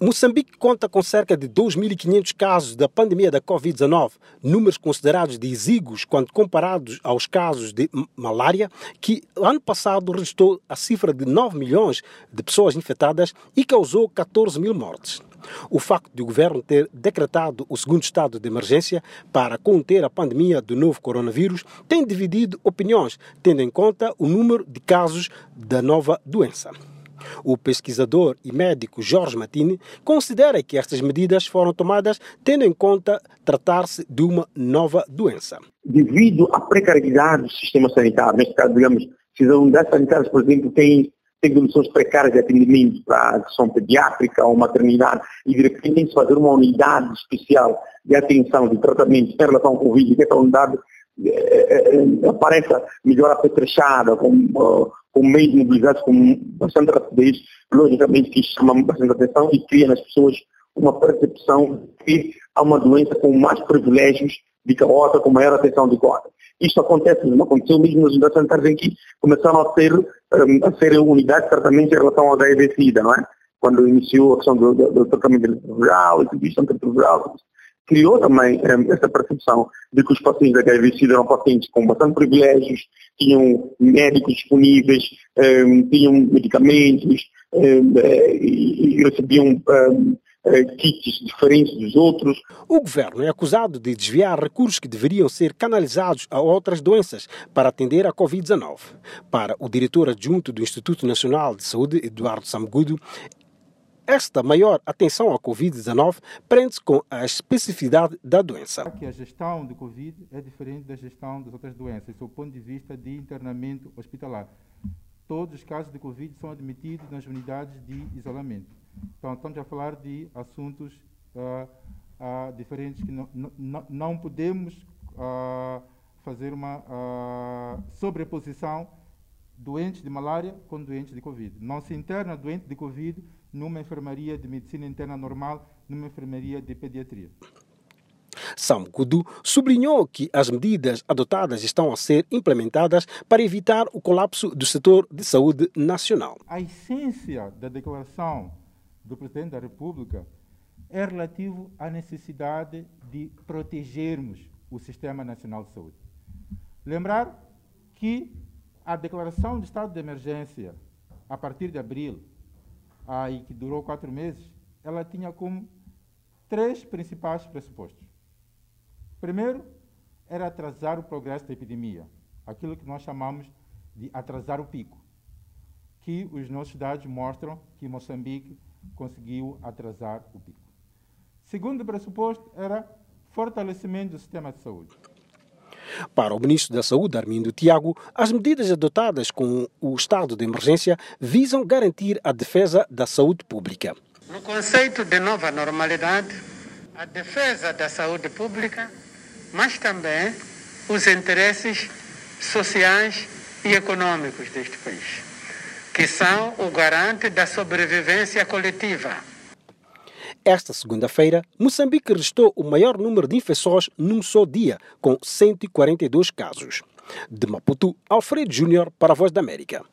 Moçambique conta com cerca de 2.500 casos da pandemia da Covid-19, números considerados de exíguos quando comparados aos casos de malária, que ano passado registrou a cifra de 9 milhões de pessoas infectadas e causou 14 mil mortes. O facto de o governo ter decretado o segundo estado de emergência para conter a pandemia do novo coronavírus tem dividido opiniões, tendo em conta o número de casos da nova doença. O pesquisador e médico Jorge Matini considera que estas medidas foram tomadas tendo em conta tratar-se de uma nova doença. Devido à precariedade do sistema sanitário, neste caso, digamos, se as unidades sanitárias, por exemplo, têm tem condições precárias de atendimento para ação pediátrica ou maternidade e de repente fazer uma unidade especial de atenção, de tratamento em relação ao Covid, que essa unidade é, é, apareça melhor apetrechada, com, uh, com meios mobilizados com bastante rapidez, logicamente que chama bastante atenção e cria nas pessoas uma percepção que há uma doença com mais privilégios de que a outra, com maior atenção de que a outra. Isto acontece, não aconteceu mesmo nas unidades sanitárias em que começaram a ser, um, a ser unidades de tratamento em relação ao HIV-Sida, não é? Quando iniciou a questão do, do, do tratamento antirretroviral, e antirretroviral, criou também um, essa percepção de que os pacientes da HIV-Sida eram pacientes com bastante privilégios, tinham médicos disponíveis, um, tinham medicamentos um, eh, e, e, recebiam eh, kits diferentes dos outros. O governo é acusado de desviar recursos que deveriam ser canalizados a outras doenças para atender a Covid-19. Para o diretor adjunto do Instituto Nacional de Saúde, Eduardo Samgudo, esta maior atenção à Covid-19 prende-se com a especificidade da doença. A gestão do Covid é diferente da gestão das outras doenças, do ponto de vista de internamento hospitalar. Todos os casos de Covid são admitidos nas unidades de isolamento. Então, estamos a falar de assuntos uh, uh, diferentes que não, não, não podemos uh, fazer uma sobreposição doentes de malária com doentes de Covid. Não se interna doente de Covid numa enfermaria de medicina interna normal, numa enfermaria de pediatria. Sam Kudu sublinhou que as medidas adotadas estão a ser implementadas para evitar o colapso do setor de saúde nacional. A essência da declaração do Presidente da República é relativo à necessidade de protegermos o Sistema Nacional de Saúde. Lembrar que a declaração de estado de emergência, a partir de abril, aí, que durou quatro meses, ela tinha como três principais pressupostos. Primeiro, era atrasar o progresso da epidemia, aquilo que nós chamamos de atrasar o pico, que os nossos dados mostram que Moçambique conseguiu atrasar o pico. Segundo pressuposto era fortalecimento do sistema de saúde. Para o ministro da Saúde, Armindo Tiago, as medidas adotadas com o estado de emergência visam garantir a defesa da saúde pública. No conceito de nova normalidade, a defesa da saúde pública, mas também os interesses sociais e econômicos deste país, que são o garante da sobrevivência coletiva esta segunda-feira, Moçambique registrou o maior número de infecções num só dia, com 142 casos. De Maputo, Alfredo Júnior para a Voz da América.